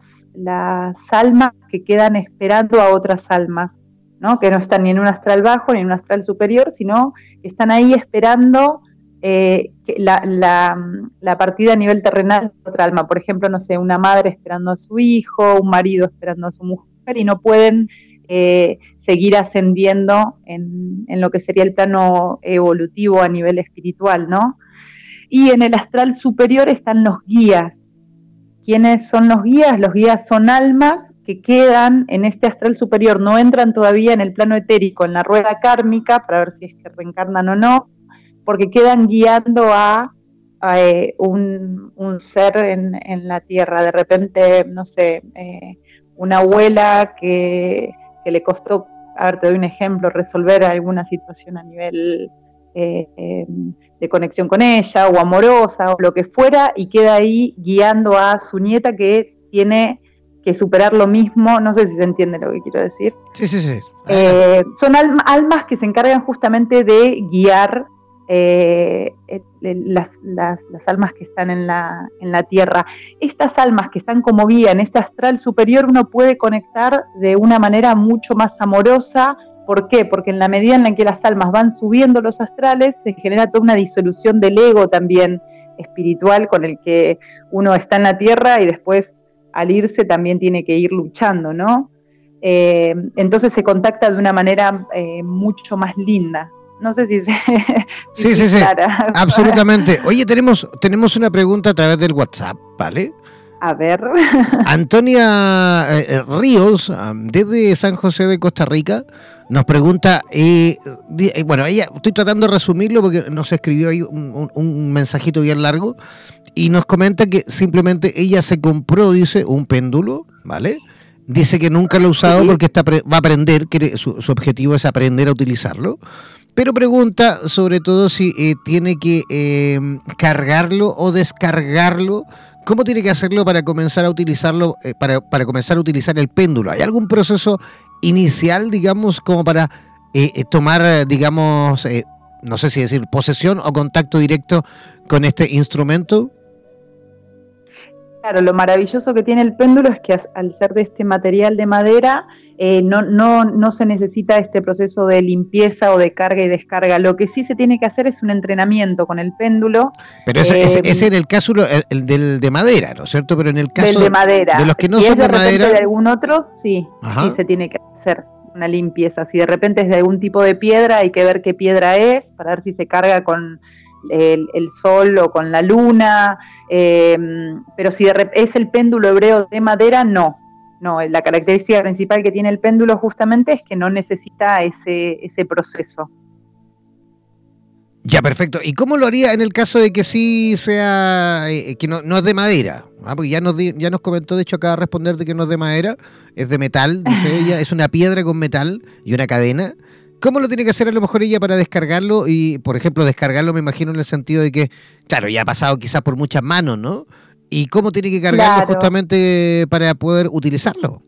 almas que quedan esperando a otras almas, ¿no? que no están ni en un astral bajo ni en un astral superior, sino que están ahí esperando eh, la, partida a nivel terrenal de otra alma. Por ejemplo, no sé, una madre esperando a su hijo, un marido esperando a su mujer y no pueden eh, seguir ascendiendo en, en, lo que sería el plano evolutivo a nivel espiritual, ¿no? Y en el astral superior están los guías. ¿Quiénes son los guías? Los guías son almas que quedan en este astral superior, no entran todavía en el plano etérico, en la rueda kármica, para ver si es que reencarnan o no, porque quedan guiando a, eh, un, ser en, la tierra. De repente, no sé, eh, una abuela que, le costó, a ver, te doy un ejemplo, resolver alguna situación a nivel eh, de conexión con ella o amorosa o lo que fuera y queda ahí guiando a su nieta que tiene que superar lo mismo, no sé si se entiende lo que quiero decir. Sí, sí, sí. Eh, son almas que se encargan justamente de guiar eh, las, almas que están en la, en la tierra. Estas almas que están como guía en este astral superior, uno puede conectar de una manera mucho más amorosa, ¿Por qué? Porque en la medida en la que las almas van subiendo los astrales, se genera toda una disolución del ego también espiritual con el que uno está en la tierra y después al irse también tiene que ir luchando, ¿no? Eh, entonces se contacta de una manera eh, mucho más linda. No sé si se... sí, sí, sí, absolutamente. Oye, tenemos, tenemos una pregunta a través del WhatsApp, ¿vale? A ver. Antonia eh, Ríos, desde San José de Costa Rica, nos pregunta, eh, eh, bueno, ella, estoy tratando de resumirlo porque nos escribió ahí un, mensajito bien largo y nos comenta que simplemente ella se compró, dice, un péndulo, ¿vale? Dice que nunca lo ha usado porque está va a aprender, que su, objetivo es aprender a utilizarlo, pero pregunta sobre todo si eh, tiene que cargarlo o descargarlo ¿Cómo tiene que hacerlo para comenzar a utilizarlo, para, para, comenzar a utilizar el péndulo? ¿Hay algún proceso inicial, digamos, como para eh, eh, tomar, digamos, no sé si decir posesión o contacto directo con este instrumento? Claro, lo maravilloso que tiene el péndulo es que al ser de este material de madera, eh, no, no, no se necesita este proceso de limpieza o de carga y descarga. Lo que sí se tiene que hacer es un entrenamiento con el péndulo. Pero ese, es en el caso el, del de madera, ¿no es cierto? Pero en el caso de, madera. de los que no son de, madera. de algún otro, sí, sí se tiene que hacer una limpieza. Si de repente es de algún tipo de piedra, hay que ver qué piedra es para ver si se carga con el, sol o con la luna. Em, pero si es el péndulo hebreo de madera, no no, la característica principal que tiene el péndulo justamente es que no necesita ese, ese proceso. Ya, perfecto. ¿Y cómo lo haría en el caso de que sí sea, eh, que no, es de madera? Ah, porque ya nos, ya nos comentó, de hecho, acaba de responder de que no es de madera, es de metal, dice ella, es una piedra con metal y una cadena. ¿Cómo lo tiene que hacer a lo mejor ella para descargarlo? Y, por ejemplo, descargarlo me imagino en el sentido de que, claro, ya ha pasado quizás por muchas manos, ¿no? ¿Y cómo tiene que cargarlo justamente para poder utilizarlo?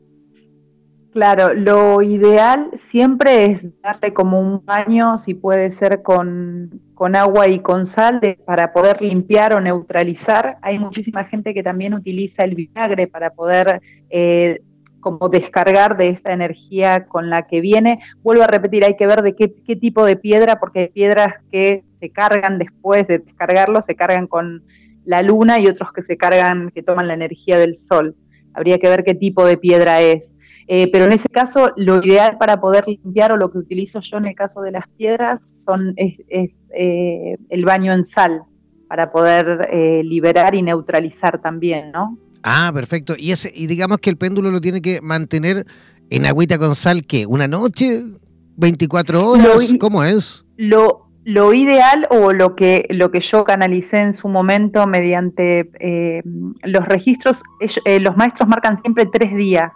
Claro, lo ideal siempre es darle como un baño, si puede ser con, agua y con sal, para poder limpiar o neutralizar. Hay muchísima gente que también utiliza el vinagre para poder eh, como descargar de esta energía con la que viene. Vuelvo a repetir, hay que ver de qué, qué tipo de piedra, porque hay piedras que se cargan después de descargarlo, se cargan con la luna y otros que se cargan, que toman la energía del sol. Habría que ver qué tipo de piedra es. Eh, pero en ese caso, lo ideal para poder limpiar o lo que utilizo yo en el caso de las piedras son, es, eh, el baño en sal para poder eh, liberar y neutralizar también, ¿no? Ah, perfecto. Y, ese, y digamos que el péndulo lo tiene que mantener en agüita con sal, ¿qué? ¿Una noche? ¿24 horas? ¿Cómo es? Lo, lo ideal o lo que, lo que yo canalicé en su momento mediante eh, los registros, eh, los maestros marcan siempre tres días,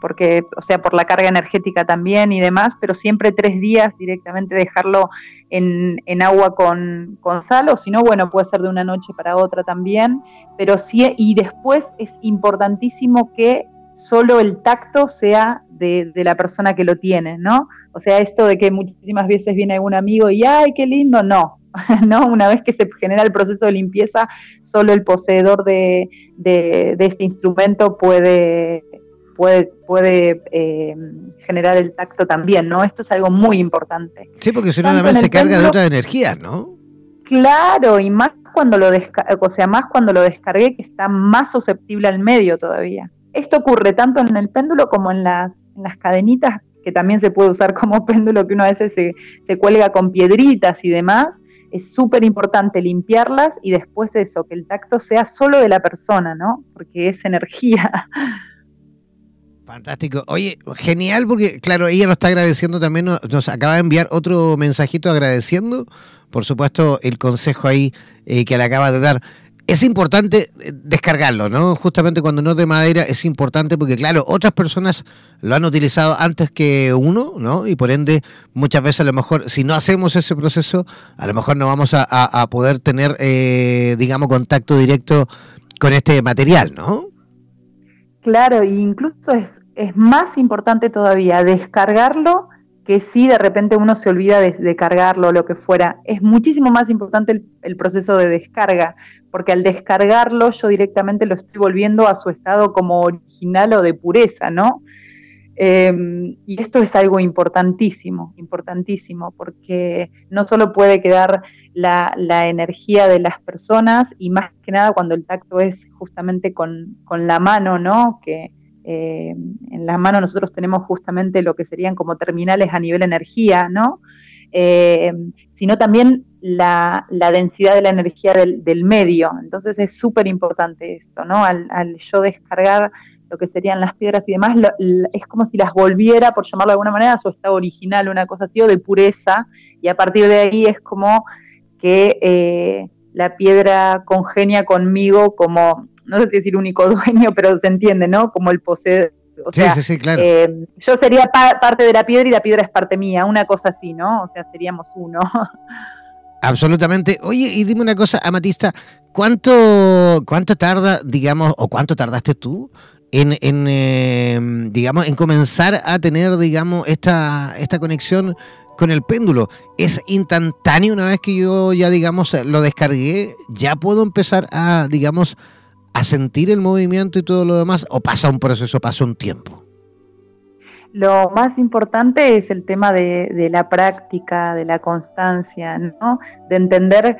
porque, o sea, por la carga energética también y demás, pero siempre tres días directamente dejarlo en, en agua con, con, sal, o si no, bueno, puede ser de una noche para otra también, pero sí, y después es importantísimo que solo el tacto sea de, de la persona que lo tiene, ¿no? O sea, esto de que muchísimas veces viene algún amigo y ¡ay, qué lindo! No, ¿no? Una vez que se genera el proceso de limpieza, solo el poseedor de, este instrumento puede, puede, puede eh, generar el tacto también, ¿no? Esto es algo muy importante. Sí, porque si no, además se carga de otras energías, ¿no? Claro, y más cuando lo o sea, más cuando lo descargué, que está más susceptible al medio todavía. Esto ocurre tanto en el péndulo como en las, en las cadenitas que también se puede usar como péndulo, que uno a veces se, cuelga con piedritas y demás, es súper importante limpiarlas y después eso, que el tacto sea solo de la persona, ¿no? Porque es energía. Fantástico. Oye, genial porque, claro, ella nos está agradeciendo también, nos, acaba de enviar otro mensajito agradeciendo, por supuesto, el consejo ahí eh, que le acaba de dar es importante eh, descargarlo, ¿no? Justamente cuando no es de madera es importante porque, claro, otras personas lo han utilizado antes que uno, ¿no? Y por ende, muchas veces a lo mejor, si no hacemos ese proceso, a lo mejor no vamos a, poder tener, eh, digamos, contacto directo con este material, ¿no? Claro, e incluso es, es más importante todavía descargarlo que si de repente uno se olvida de, cargarlo o lo que fuera. Es muchísimo más importante el, proceso de descarga, porque al descargarlo yo directamente lo estoy volviendo a su estado como original o de pureza, ¿no? Em, y esto es algo importantísimo, importantísimo, porque no solo puede quedar la, energía de las personas, y más que nada cuando el tacto es justamente con, la mano, ¿no? Que, eh, en las manos nosotros tenemos justamente lo que serían como terminales a nivel energía, ¿no? Eh, sino también la, densidad de la energía del, medio. Entonces es súper importante esto, ¿no? Al, yo descargar lo que serían las piedras y demás, es como si las volviera, por llamarlo de alguna manera, a su estado original, una cosa así, o de pureza, y a partir de ahí es como que eh, la piedra congenia conmigo como no sé si decir único dueño, pero se entiende, ¿no? Como el poseedor. sí, sí, sí, claro. Eh, yo sería parte de la piedra y la piedra es parte mía, una cosa así, ¿no? O sea, seríamos uno. Absolutamente. Oye, y dime una cosa, Amatista, ¿cuánto, cuánto tarda, digamos, o cuánto tardaste tú en, en eh, digamos, en comenzar a tener, digamos, esta, esta conexión con el péndulo. Es instantáneo una vez que yo ya, digamos, lo descargué, ya puedo empezar a, digamos, a sentir el movimiento y todo lo demás, o pasa un proceso, pasa un tiempo. Lo más importante es el tema de, de la práctica, de la constancia, ¿no? De entender,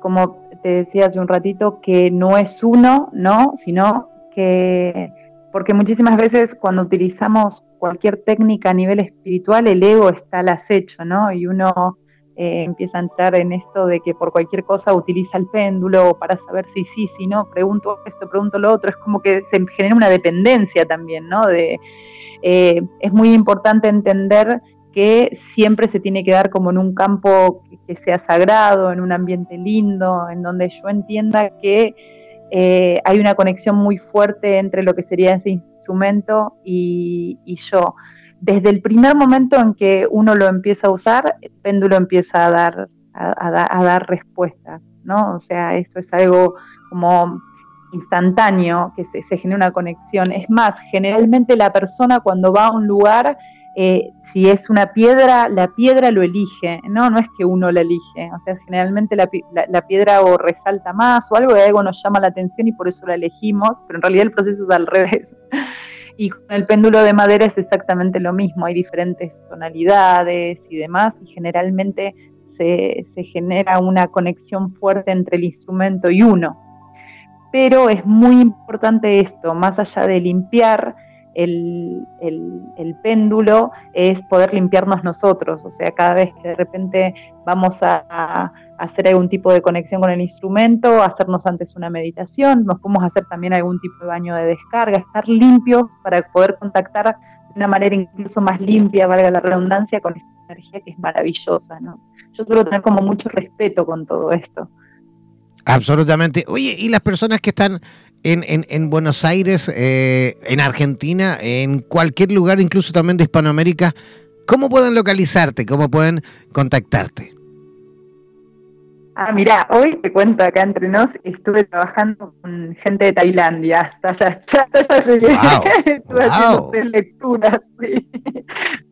como te decía hace un ratito, que no es uno, ¿no? Sino que porque muchísimas veces cuando utilizamos cualquier técnica a nivel espiritual, el ego está al acecho, ¿no? Y uno eh, empieza a entrar en esto de que por cualquier cosa utiliza el péndulo para saber si sí, si no, pregunto esto, pregunto lo otro, es como que se genera una dependencia también, ¿no? De, eh, es muy importante entender que siempre se tiene que dar como en un campo que sea sagrado, en un ambiente lindo, en donde yo entienda que eh, hay una conexión muy fuerte entre lo que sería ese instrumento y, yo. Desde el primer momento en que uno lo empieza a usar, el péndulo empieza a dar, a, dar respuestas, ¿no? O sea, esto es algo como instantáneo, que se, se, genera una conexión. Es más, generalmente la persona cuando va a un lugar eh, si es una piedra, la piedra lo elige, no, no es que uno la elige, o sea, generalmente la, piedra o resalta más o algo de algo nos llama la atención y por eso la elegimos, pero en realidad el proceso es al revés. Y con el péndulo de madera es exactamente lo mismo, hay diferentes tonalidades y demás, y generalmente se, se genera una conexión fuerte entre el instrumento y uno. Pero es muy importante esto, más allá de limpiar, el, péndulo es poder limpiarnos nosotros, o sea, cada vez que de repente vamos a, hacer algún tipo de conexión con el instrumento, hacernos antes una meditación, nos podemos hacer también algún tipo de baño de descarga, estar limpios para poder contactar de una manera incluso más limpia, valga la redundancia, con esta energía que es maravillosa, ¿no? Yo quiero tener como mucho respeto con todo esto. Absolutamente. Oye, y las personas que están en, Buenos Aires, eh, en Argentina, en cualquier lugar, incluso también de Hispanoamérica, ¿cómo pueden localizarte? ¿Cómo pueden contactarte? Ah, mira, hoy te cuento acá entre nos, estuve trabajando con gente de Tailandia, hasta allá, hasta allá llegué, estuve haciendo lecturas, sí.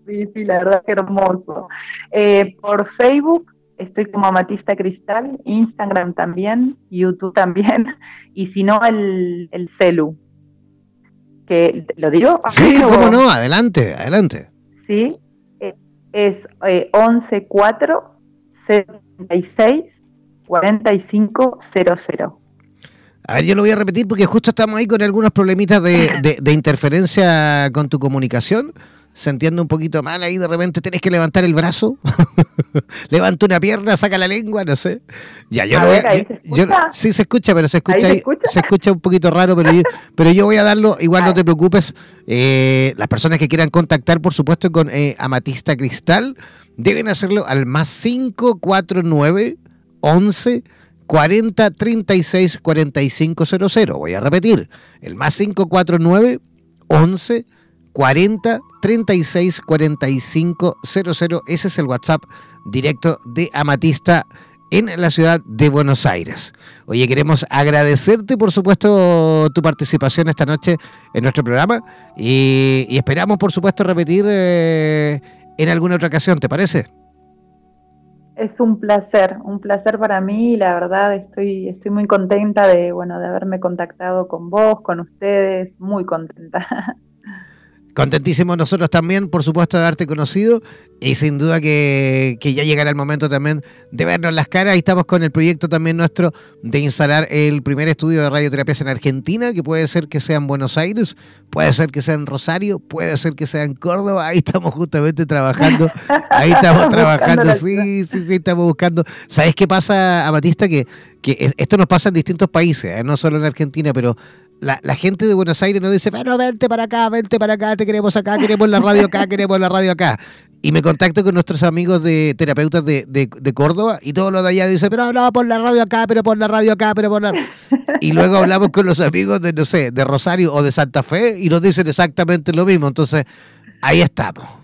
sí, sí, la verdad que hermoso. Eh, por Facebook estoy como Amatista Cristal, Instagram también, YouTube también, y si no, el, el celu. Que, ¿Lo digo? Sí, cómo no, adelante, adelante. Sí, eh, es eh, 114 76 4500. A ver, yo lo voy a repetir porque justo estamos ahí con algunos problemitas de, de interferencia con tu comunicación se entiende un poquito mal ahí, de repente tenés que levantar el brazo, levanta una pierna, saca la lengua, no sé. Ya, yo, yo, sí se escucha, pero se escucha, ahí, se, escucha? un poquito raro, pero yo, pero yo voy a darlo, igual no te preocupes. Eh, las personas que quieran contactar, por supuesto, con eh, Amatista Cristal, deben hacerlo al más 549 11 40 36 45 00. Voy a repetir, el más 549 11 40 36 45 00. Ese es el WhatsApp directo de Amatista en la ciudad de Buenos Aires. Oye, queremos agradecerte, por supuesto, tu participación esta noche en nuestro programa y, esperamos, por supuesto, repetir eh, en alguna otra ocasión, ¿te parece? Es un placer, un placer para mí la verdad estoy, estoy muy contenta de, bueno, de haberme contactado con vos, con ustedes, muy contenta. Contentísimos nosotros también, por supuesto, de haberte conocido y sin duda que, ya llegará el momento también de vernos las caras. Y estamos con el proyecto también nuestro de instalar el primer estudio de radioterapias en Argentina, que puede ser que sea en Buenos Aires, puede ser que sea en Rosario, puede ser que sea en Córdoba. Ahí estamos justamente trabajando. Ahí estamos trabajando, sí, sí, sí, estamos buscando. ¿Sabes qué pasa, Amatista? Que, que esto nos pasa en distintos países, ¿eh? no solo en Argentina, pero la, gente de Buenos Aires nos dice, bueno, vente para acá, vente para acá, te queremos acá, queremos la radio acá, queremos la radio acá. Y me contacto con nuestros amigos de terapeutas de, de, Córdoba y todos los de allá dicen, pero no, por la radio acá, pero por la radio acá, pero por la... Y luego hablamos con los amigos de, no sé, de Rosario o de Santa Fe y nos dicen exactamente lo mismo. Entonces, ahí estamos.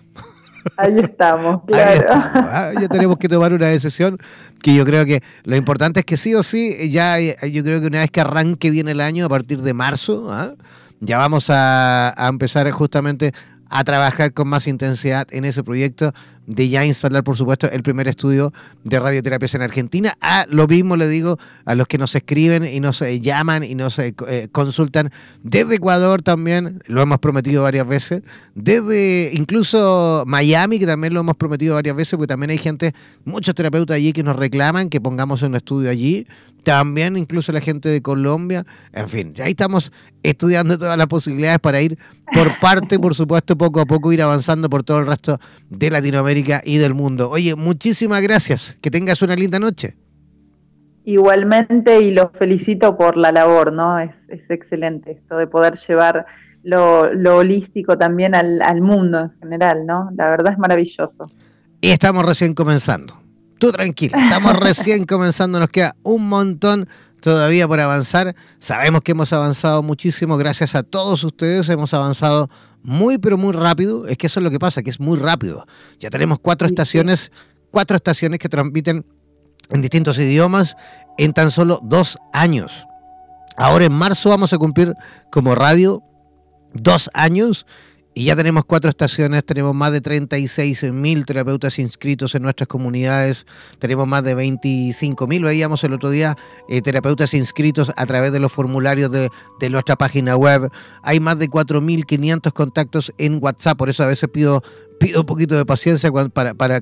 Ahí estamos, claro. ¿ah? Ya tenemos que tomar una decisión que yo creo que lo importante es que sí o sí, ya yo creo que una vez que arranque bien el año, a partir de marzo, ¿ah? ya vamos a, a empezar justamente a trabajar con más intensidad en ese proyecto de ya instalar, por supuesto, el primer estudio de radioterapias en Argentina. A lo mismo le digo a los que nos escriben y nos eh, llaman y nos eh, eh, consultan desde Ecuador también, lo hemos prometido varias veces, desde incluso Miami, que también lo hemos prometido varias veces, porque también hay gente, muchos terapeutas allí que nos reclaman que pongamos un estudio allí, también incluso la gente de Colombia, en fin, ahí estamos estudiando todas las posibilidades para ir por parte, por supuesto, poco a poco ir avanzando por todo el resto de Latinoamérica y del mundo. Oye, muchísimas gracias. Que tengas una linda noche. Igualmente, y los felicito por la labor, ¿no? Es, excelente esto de poder llevar lo, holístico también al, mundo en general, ¿no? La verdad es maravilloso. Y estamos recién comenzando. Tú tranquila, estamos recién comenzando, nos queda un montón todavía por avanzar. Sabemos que hemos avanzado muchísimo, gracias a todos ustedes hemos avanzado muy, pero muy rápido. Es que eso es lo que pasa, que es muy rápido. Ya tenemos cuatro estaciones, cuatro estaciones que transmiten en distintos idiomas en tan solo dos años. Ahora en marzo vamos a cumplir como radio dos años y ya tenemos cuatro estaciones, tenemos más de 36 mil terapeutas inscritos en nuestras comunidades, tenemos más de 25 mil, veíamos el otro día, eh, terapeutas inscritos a través de los formularios de, nuestra página web. Hay más de 4.500 contactos en WhatsApp, por eso a veces pido, pido un poquito de paciencia para, para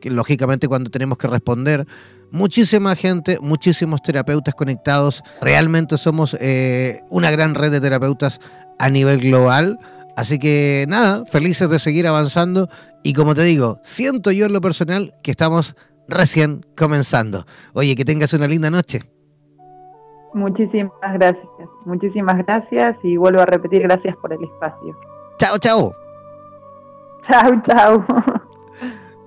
que lógicamente cuando tenemos que responder. Muchísima gente, muchísimos terapeutas conectados. Realmente somos eh, una gran red de terapeutas a nivel global Así que nada, felices de seguir avanzando y como te digo, siento yo en lo personal que estamos recién comenzando. Oye, que tengas una linda noche. Muchísimas gracias, muchísimas gracias y vuelvo a repetir gracias por el espacio. Chao, chao. Chao, chao.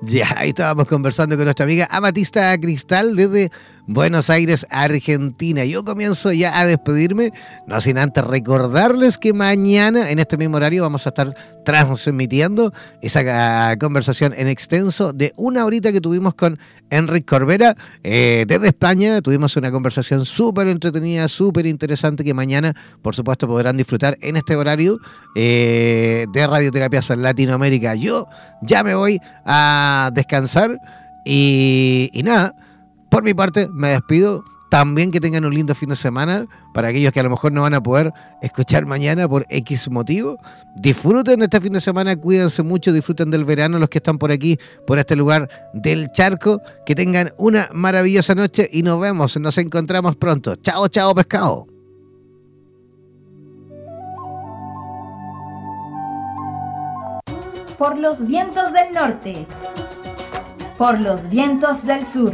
Ya, ahí estábamos conversando con nuestra amiga Amatista Cristal desde Buenos Aires, Argentina. Yo comienzo ya a despedirme, no sin antes recordarles que mañana en este mismo horario vamos a estar transmitiendo esa conversación en extenso de una horita que tuvimos con Enrique Corbera eh, desde España. Tuvimos una conversación súper entretenida, súper interesante que mañana, por supuesto, podrán disfrutar en este horario eh, de Radioterapias en Latinoamérica. Yo ya me voy a descansar y nada por mi parte, me despido. También que tengan un lindo fin de semana para aquellos que a lo mejor no van a poder escuchar mañana por X motivo. Disfruten este fin de semana, cuídense mucho, disfruten del verano los que están por aquí, por este lugar del charco. Que tengan una maravillosa noche y nos vemos, nos encontramos pronto. Chao, chao, pescado. Por los vientos del norte, por los vientos del sur